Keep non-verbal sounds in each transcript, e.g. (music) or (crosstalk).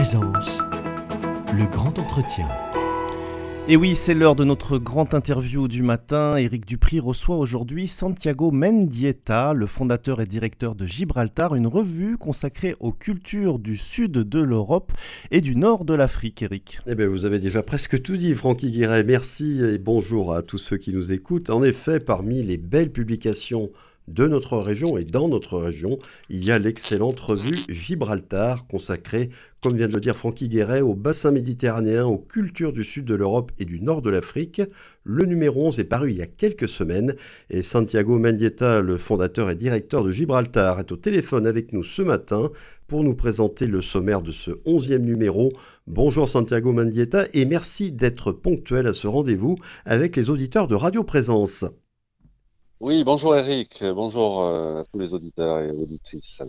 Présence, le grand entretien. Et oui, c'est l'heure de notre grand interview du matin. Éric Dupri reçoit aujourd'hui Santiago Mendieta, le fondateur et directeur de Gibraltar, une revue consacrée aux cultures du sud de l'Europe et du nord de l'Afrique, Éric. Eh bien, vous avez déjà presque tout dit, Francky Guiret. Merci et bonjour à tous ceux qui nous écoutent. En effet, parmi les belles publications de notre région et dans notre région, il y a l'excellente revue Gibraltar, consacrée, comme vient de le dire Francky Guéret, au bassin méditerranéen, aux cultures du sud de l'Europe et du nord de l'Afrique. Le numéro 11 est paru il y a quelques semaines et Santiago Mendieta, le fondateur et directeur de Gibraltar, est au téléphone avec nous ce matin pour nous présenter le sommaire de ce 11e numéro. Bonjour Santiago Mendieta et merci d'être ponctuel à ce rendez-vous avec les auditeurs de Radio Présence. Oui, bonjour Eric, bonjour euh, à tous les auditeurs et auditrices.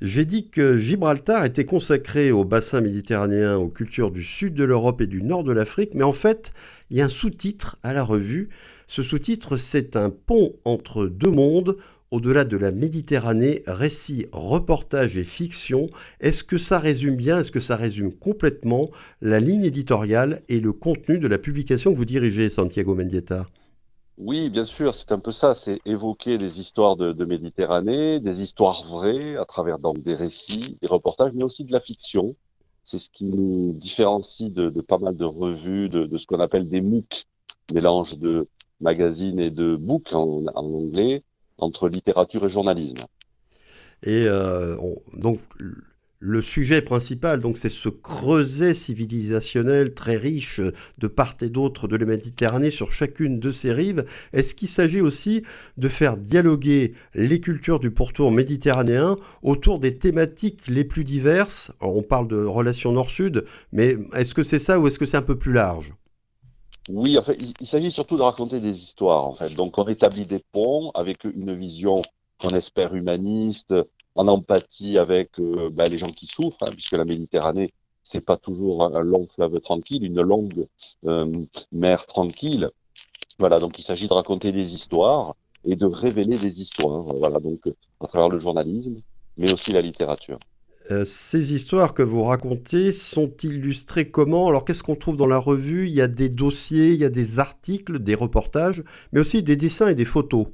J'ai dit que Gibraltar était consacré au bassin méditerranéen, aux cultures du sud de l'Europe et du nord de l'Afrique, mais en fait, il y a un sous-titre à la revue. Ce sous-titre, c'est un pont entre deux mondes, au-delà de la Méditerranée, récit, reportage et fiction. Est-ce que ça résume bien, est-ce que ça résume complètement la ligne éditoriale et le contenu de la publication que vous dirigez, Santiago Mendieta? Oui, bien sûr, c'est un peu ça, c'est évoquer des histoires de, Méditerranée, des histoires vraies à travers donc des récits, des reportages, mais aussi de la fiction. C'est ce qui nous différencie de, pas mal de revues, de, ce qu'on appelle des MOOC, mélange de magazines et de book en, anglais, entre littérature et journalisme. Et euh, donc le sujet principal, donc, c'est ce creuset civilisationnel très riche de part et d'autre de la Méditerranée sur chacune de ses rives. Est-ce qu'il s'agit aussi de faire dialoguer les cultures du pourtour méditerranéen autour des thématiques les plus diverses? On parle de relations nord-sud, mais est-ce que c'est ça ou est-ce que c'est un peu plus large? Oui, en fait, il, s'agit surtout de raconter des histoires, en fait. Donc, on établit des ponts avec une vision qu'on espère humaniste, en empathie avec euh, ben, les gens qui souffrent, hein, puisque la Méditerranée, c'est pas toujours un, long fleuve tranquille, une longue euh, mer tranquille. Voilà, donc il s'agit de raconter des histoires et de révéler des histoires. Voilà, donc à travers le journalisme, mais aussi la littérature. Euh, ces histoires que vous racontez sont illustrées comment? Alors qu'est-ce qu'on trouve dans la revue? Il y a des dossiers, il y a des articles, des reportages, mais aussi des dessins et des photos.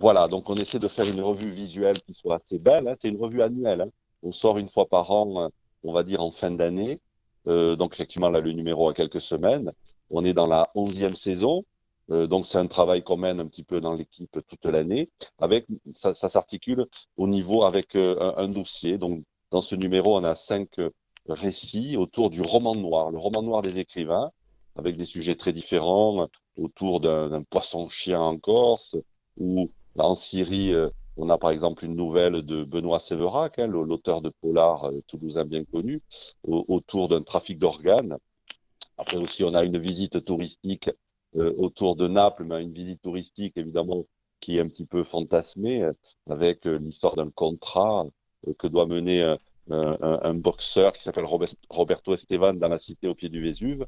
Voilà, donc on essaie de faire une revue visuelle qui soit assez belle. Hein. C'est une revue annuelle. Hein. On sort une fois par an, euh, on va dire en fin d'année. Euh, donc effectivement, là, le numéro a quelques semaines. On est dans la onzième saison. Euh, donc c'est un travail qu'on mène un petit peu dans l'équipe toute l'année. Avec ça, s'articule au niveau avec un, un, dossier. Donc dans ce numéro, on a cinq récits autour du roman noir, le roman noir des écrivains, avec des sujets très différents autour d'un poisson-chien en Corse ou en Syrie, euh, on a par exemple une nouvelle de Benoît Séverac, hein, l'auteur de Polar euh, toulousain bien connu, autour d'un trafic d'organes. Après aussi, on a une visite touristique euh, autour de Naples, mais une visite touristique évidemment qui est un petit peu fantasmée, avec l'histoire d'un contrat que doit mener un, un boxeur qui s'appelle Roberto Estevan dans la cité au pied du Vésuve.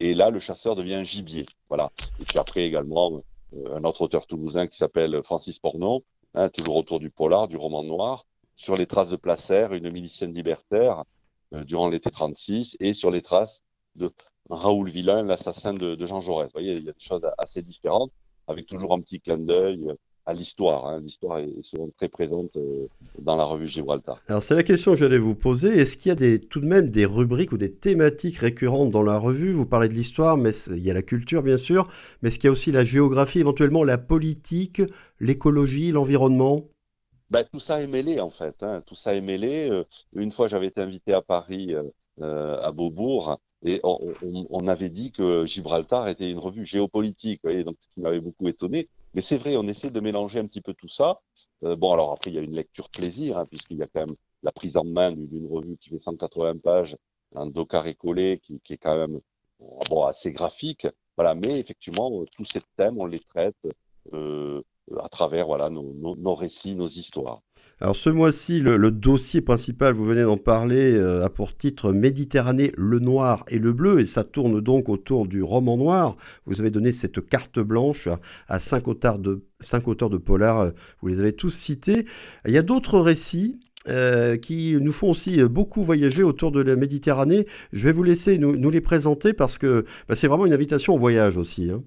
Et là, le chasseur devient gibier. Voilà. Et puis après également, un autre auteur toulousain qui s'appelle Francis Pornon, hein, toujours autour du polar, du roman noir, sur les traces de Placer, une milicienne libertaire euh, durant l'été 36, et sur les traces de Raoul Villain, l'assassin de, de, Jean Jaurès. Vous voyez, il y a des choses assez différentes, avec toujours un petit clin d'œil euh, à l'histoire. Hein. L'histoire est souvent très présente euh, dans la revue Gibraltar. Alors c'est la question que j'allais vous poser. Est-ce qu'il y a des, tout de même des rubriques ou des thématiques récurrentes dans la revue? Vous parlez de l'histoire, mais il y a la culture bien sûr, mais est-ce qu'il y a aussi la géographie, éventuellement la politique, l'écologie, l'environnement? Ben, tout ça est mêlé en fait. Hein. Tout ça est mêlé. Euh, une fois, j'avais été invité à Paris, euh, à Beaubourg, et on, on, avait dit que Gibraltar était une revue géopolitique. Voyez, donc ce qui m'avait beaucoup étonné. Mais c'est vrai, on essaie de mélanger un petit peu tout ça. Euh, bon, alors après, il y a une lecture plaisir, hein, puisqu'il y a quand même la prise en main d'une revue qui fait 180 pages, un dos carré collé, qui, est quand même bon, assez graphique. Voilà, mais effectivement, tous ces thèmes, on les traite euh, à travers voilà, nos récits, nos histoires. Alors ce mois-ci, le, dossier principal, vous venez d'en parler, euh, a pour titre Méditerranée, le noir et le bleu, et ça tourne donc autour du roman noir. Vous avez donné cette carte blanche à cinq auteurs de, polar, euh, vous les avez tous cités. Il y a d'autres récits qui nous font aussi beaucoup voyager autour de la Méditerranée. Je vais vous laisser nous, les présenter parce que bah, c'est vraiment une invitation au voyage aussi. Hein.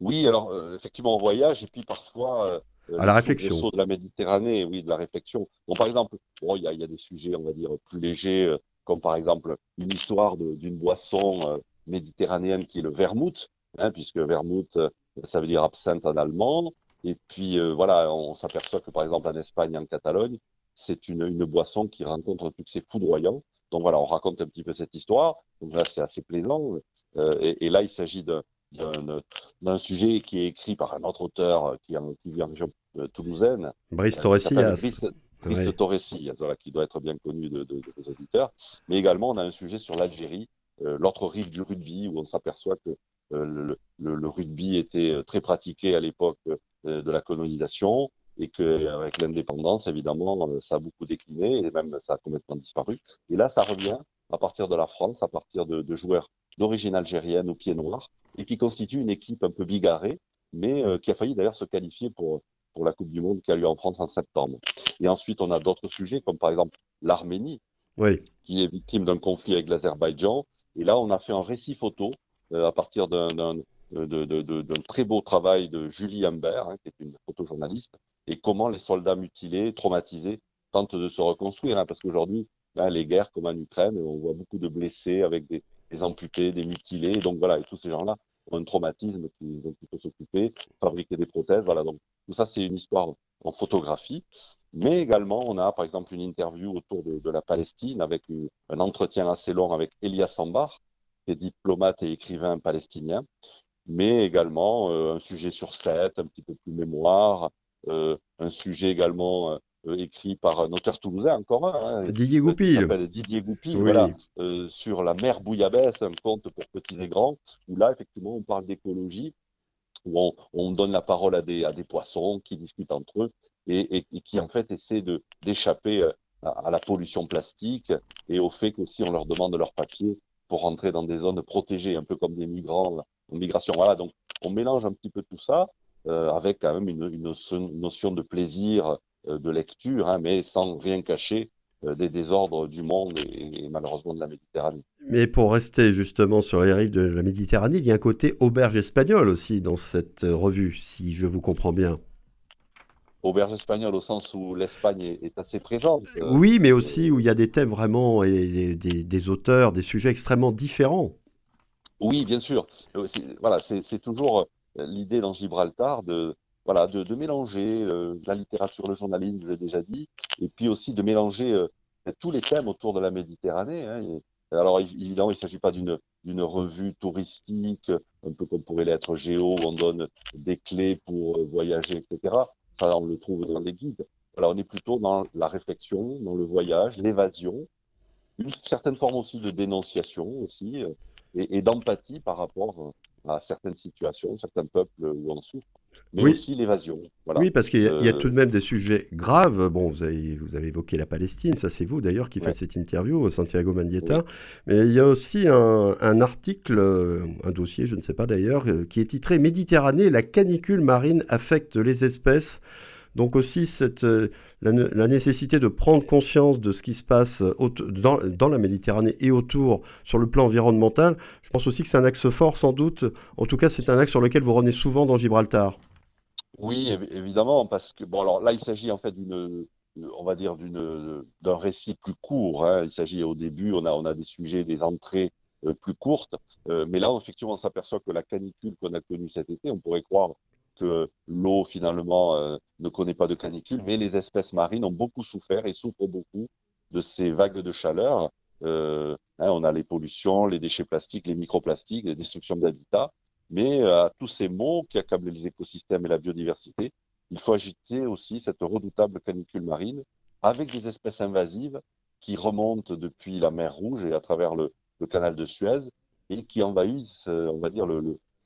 Oui, alors effectivement, au voyage et puis parfois euh, à la réflexion. de la Méditerranée, oui, de la réflexion. Bon, par exemple, il y, a, des sujets, on va dire, plus légers, euh, comme par exemple une histoire d'une boisson euh, méditerranéenne qui est le vermouth, hein, puisque vermouth, ça veut dire absinthe en allemand. Et puis, voilà, on s'aperçoit que, par exemple, en Espagne, en Catalogne, c'est une, une, boisson qui rencontre un succès foudroyant. Donc voilà, on raconte un petit peu cette histoire. Donc là, c'est assez plaisant. et, et, là, il s'agit de, d'un sujet qui est écrit par un autre auteur euh, qui, qui vient de euh, toulousaine. Brice euh, Torresillas. Brice, Torresillas, voilà, qui doit être bien connu de, de, des auditeurs. Mais également, on a un sujet sur l'Algérie, l'autre rive du rugby, où on s'aperçoit que le, le, rugby était très pratiqué à l'époque de la colonisation et qu'avec l'indépendance, évidemment, ça a beaucoup décliné et même ça a complètement disparu. Et là, ça revient à partir de la France, à partir de, de joueurs d'origine algérienne au pied noir, et qui constitue une équipe un peu bigarrée, mais euh, qui a failli d'ailleurs se qualifier pour, pour la Coupe du Monde qui a lieu en France en septembre. Et ensuite, on a d'autres sujets, comme par exemple l'Arménie, oui. qui est victime d'un conflit avec l'Azerbaïdjan. Et là, on a fait un récit photo euh, à partir d'un d'un très beau travail de Julie Humbert, hein, qui est une photojournaliste, et comment les soldats mutilés, traumatisés, tentent de se reconstruire. Hein, parce qu'aujourd'hui, ben, les guerres comme en Ukraine, on voit beaucoup de blessés avec des, des amputés, des mutilés. Donc voilà, et tous ces gens-là ont un traumatisme qui, dont il faut s'occuper, fabriquer des prothèses. Voilà, donc tout ça, c'est une histoire en photographie. Mais également, on a par exemple une interview autour de, la Palestine avec un entretien assez long avec Elias Sambar, qui est diplomate et écrivain palestinien. Mais également euh, un sujet sur sept, un petit peu plus mémoire, euh, un sujet également euh, euh, écrit par un auteur toulousain, encore un. Hein, Didier Goupil. Didier Goupil, voilà, euh, sur la mer Bouillabaisse, un conte pour petits et grands, où là, effectivement, on parle d'écologie, où on, donne la parole à des, à des poissons qui discutent entre eux et, qui, en fait, essaient d'échapper euh, à, la pollution plastique et au fait qu'aussi on leur demande leur papier pour rentrer dans des zones protégées, un peu comme des migrants en migration. Voilà, donc on mélange un petit peu tout ça avec quand même une, une notion de plaisir euh, de lecture, hein, mais sans rien cacher euh, des désordres du monde et, malheureusement de la Méditerranée. Mais pour rester justement sur les rives de la Méditerranée, il y a un côté auberge espagnole aussi dans cette euh, revue, si je vous comprends bien. Auberge espagnole au sens où l'Espagne est, assez présente. oui, mais aussi où il y a des thèmes vraiment et des, auteurs, des sujets extrêmement différents. Oui, bien sûr. Voilà, c'est toujours l'idée dans Gibraltar de, voilà, de, mélanger euh, la littérature, le journalisme, je l'ai déjà dit, et puis aussi de mélanger euh, tous les thèmes autour de la Méditerranée. Hein, alors évidemment, il ne s'agit pas d'une revue touristique, un peu comme pourrait l'être Géo, où on donne des clés pour euh, voyager, etc. Ça, on le trouve dans les guides. Alors on est plutôt dans la réflexion, dans le voyage, l'évasion, une certaine forme aussi de dénonciation aussi, et, et d'empathie par rapport à certaines situations, certains peuples où on souffre mais aussi l'évasion. Oui, parce qu'il y, a euh, tout de même des sujets graves. Bon, vous avez, vous avez évoqué la Palestine, ça c'est vous d'ailleurs qui faites cette interview, Santiago Mendieta. Mais il y a aussi un, un, article, un dossier, je ne sais pas d'ailleurs, euh, qui est titré Méditerranée, la canicule marine affecte les espèces. Donc aussi cette, euh, la, nécessité de prendre conscience de ce qui se passe dans, dans, la Méditerranée et autour sur le plan environnemental. Je pense aussi que c'est un axe fort sans doute. En tout cas, c'est un axe sur lequel vous revenez souvent dans Gibraltar. Oui, évidemment, parce que bon, alors là, il s'agit en fait d'une, on va dire d'une, d'un récit plus court. Hein. Il s'agit au début, on a, on a des sujets, des entrées euh, plus courtes, euh, mais là, effectivement, on s'aperçoit que la canicule qu'on a connue cet été, on pourrait croire que l'eau finalement euh, ne connaît pas de canicule, mais les espèces marines ont beaucoup souffert et souffrent beaucoup de ces vagues de chaleur. Euh, hein, on a les pollutions, les déchets plastiques, les microplastiques, les destructions d'habitats, mais euh, à tous ces maux qui accablent les écosystèmes et la biodiversité, il faut agiter aussi cette redoutable canicule marine avec des espèces invasives qui remontent depuis la mer Rouge et à travers le, canal de Suez et qui envahissent, on va dire,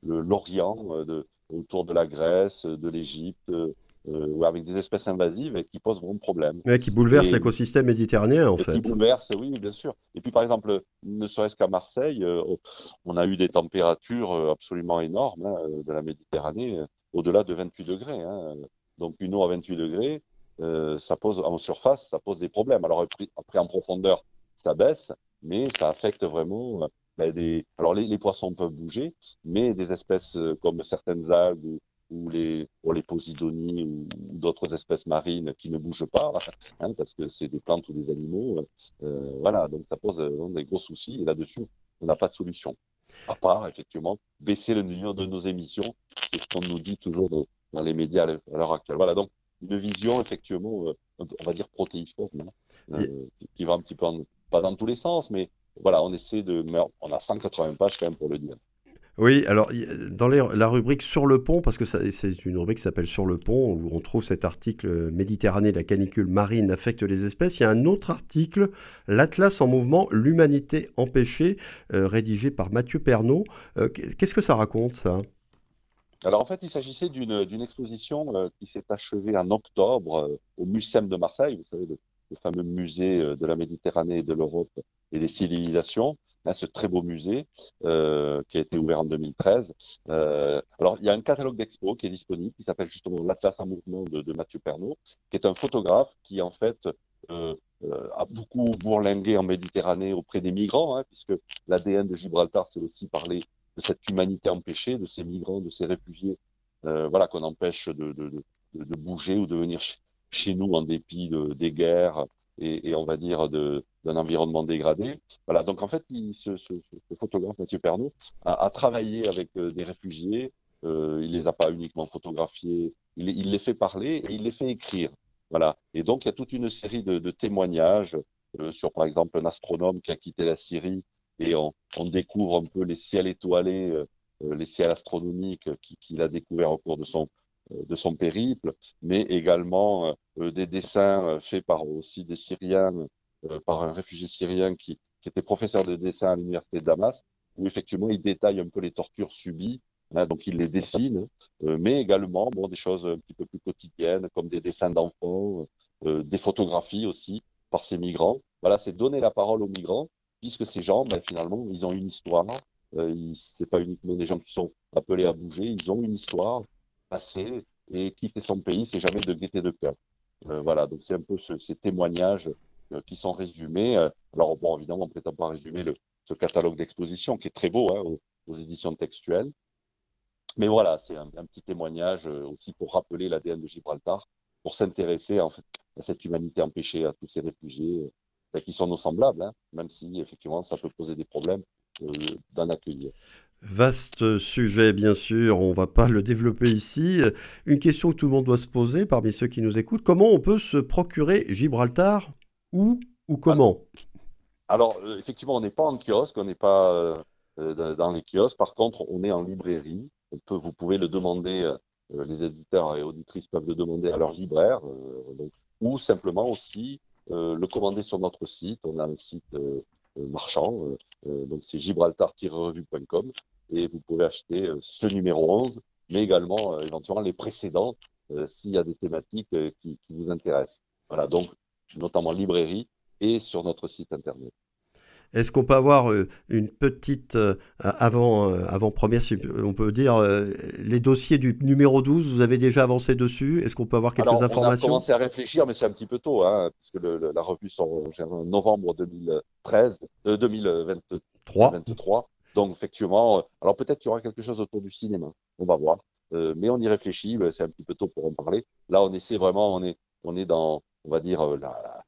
l'Orient de, autour de la Grèce, de l'Égypte, euh, avec des espèces invasives et qui posent vraiment problème. Mais qui bouleversent l'écosystème méditerranéen, en fait. Qui bouleversent, oui, bien sûr. Et puis, par exemple, ne serait-ce qu'à Marseille, euh, on a eu des températures euh, absolument énormes hein, de la Méditerranée, au-delà de 28 degrés. Hein. Donc, une eau à 28 degrés, ça pose en surface, ça pose des problèmes. Alors après, en profondeur, ça baisse, mais ça affecte vraiment ben, des. Alors les, poissons peuvent bouger, mais des espèces comme certaines algues ou, les, ou les posidonies ou, d'autres espèces marines qui ne bougent pas, (laughs) hein, parce que c'est des plantes ou des animaux. voilà, donc ça pose des gros soucis. Et là-dessus, on n'a pas de solution. À part, effectivement, baisser le niveau de nos émissions. C'est ce qu'on nous dit toujours dans les médias à l'heure actuelle. Voilà, donc une vision, effectivement, euh, on va dire protéiforme, hein, euh, qui va un petit peu, pas dans tous les sens, mais voilà, on essaie de. on a 180 pages quand même pour le dire. Oui, alors dans la rubrique Sur le pont, parce que c'est une rubrique qui s'appelle Sur le pont, où on trouve cet article Méditerranée, la canicule marine affecte les espèces, il y a un autre article, L'Atlas en mouvement, l'humanité empêchée, euh, rédigé par Mathieu Pernaud. Euh, qu'est-ce que ça raconte ça? Alors en fait, il s'agissait d'une exposition euh, qui s'est achevée en octobre au Mucem de Marseille, vous savez, le, le fameux musée de la Méditerranée et de l'Europe et des civilisations ce très beau musée euh, qui a été ouvert en 2013. Euh, alors, il y a un catalogue d'expo qui est disponible, qui s'appelle justement l'Atlas en mouvement de, Mathieu Pernaud, qui est un photographe qui, en fait, euh, a beaucoup bourlingué en Méditerranée auprès des migrants, hein, puisque l'ADN de Gibraltar, c'est aussi parler de cette humanité empêchée, de ces migrants, de ces réfugiés, voilà, qu'on empêche de, de, bouger ou de venir chez nous en dépit des guerres et, on va dire d'un environnement dégradé. Voilà, donc en fait, ce, photographe Mathieu Pernaud a, travaillé avec euh, des réfugiés. Euh, il les a pas uniquement photographiés, il, les fait parler et il les fait écrire. Voilà. Et donc il y a toute une série de, témoignages euh, sur, par exemple, un astronome qui a quitté la Syrie et on, découvre un peu les ciels étoilés, euh, les ciels astronomiques qu'il a découvert au cours de son de son périple, mais également des dessins euh, faits par aussi des Syriens, euh, par un réfugié syrien qui, qui était professeur de dessin à l'université de Damas, où effectivement il détaille un peu les tortures subies Hein, donc il les dessine, mais également bon, des choses un petit peu plus quotidiennes comme des dessins d'enfants, euh, des photographies aussi par ces migrants. Voilà, c'est donner la parole aux migrants, puisque ces gens, ben, finalement, ils ont une histoire. Euh, c'est pas uniquement des gens qui sont appelés à bouger, ils ont une histoire passée et quitter son pays, c'est jamais de gaieté de cœur. Euh, voilà, donc c'est un peu ces témoignages euh, qui sont résumés. Euh, alors bon, évidemment, on ne prétend pas résumer ce catalogue d'exposition qui est très beau hein, aux, éditions textuelles. Mais voilà, c'est un, petit témoignage aussi pour rappeler l'ADN de Gibraltar, pour s'intéresser à cette humanité empêchée, à tous ces réfugiés qui sont nos semblables, hein, même si effectivement ça peut poser des problèmes d'en accueillir. Vaste sujet, bien sûr, on ne va pas le développer ici. Une question que tout le monde doit se poser parmi ceux qui nous écoutent, comment on peut se procurer Gibraltar Où ou comment? Alors, euh, effectivement, on n'est pas en kiosque, on n'est pas euh, dans les kiosques. Par contre, on est en librairie. On peut, vous pouvez le demander, euh, les éditeurs et auditrices peuvent le demander à leur libraire, ou simplement aussi le commander sur notre site. On a un site marchand. Donc c'est gibraltar-revue.com et vous pouvez acheter euh, ce numéro 11, mais également euh, éventuellement les précédents euh, s'il y a des thématiques qui, qui vous intéressent. Voilà, donc notamment librairie et sur notre site internet. Est-ce qu'on peut avoir une petite avant, avant première, on peut dire les dossiers du numéro 12, vous avez déjà avancé dessus? Est-ce qu'on peut avoir quelques informations On a commencé à réfléchir, mais c'est un petit peu tôt, hein, puisque le, la revue sort en novembre 2013, 2023. 23. Donc, effectivement, euh, alors peut-être qu'il y aura quelque chose autour du cinéma. On va voir. Euh, mais on y réfléchit. C'est un petit peu tôt pour en parler. Là, on essaie vraiment, on est, on est dans, on va dire, euh, la,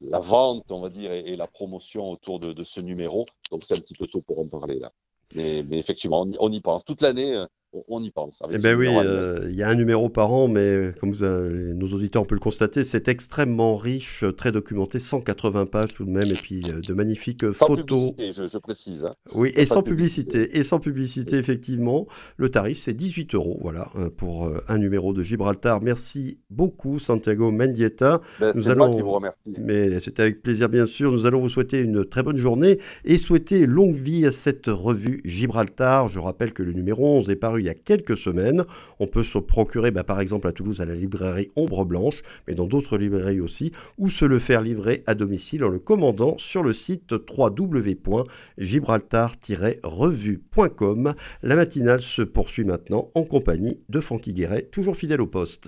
la vente, on va dire, et, la promotion autour de, de ce numéro. Donc, c'est un petit peu tôt pour en parler là. Mais, mais effectivement, on y pense. Toute l'année, on y pense. Eh bien oui, euh, il y a un numéro par an, mais comme nos auditeurs ont pu le constater, c'est extrêmement riche, très documenté, 180 pages tout de même, et puis euh, de magnifiques photos. Je, je, précise. Hein. Oui, et sans publicité. Et sans publicité, effectivement. Le tarif, c'est 18 euros, voilà, euh, pour un numéro de Gibraltar. Merci beaucoup, Santiago Mendieta. Ben, Nous allons... moi qui vous remercie. Mais c'était avec plaisir, bien sûr. Nous allons vous souhaiter une très bonne journée et souhaiter longue vie à cette revue Gibraltar. Je rappelle que le numéro 11 est il y a quelques semaines. On peut se procurer bah, par exemple à Toulouse à la librairie Ombre Blanche, mais dans d'autres librairies aussi, ou se le faire livrer à domicile en le commandant sur le site www.gibraltar-revue.com. La matinale se poursuit maintenant en compagnie de Francky Guéret, toujours fidèle au poste.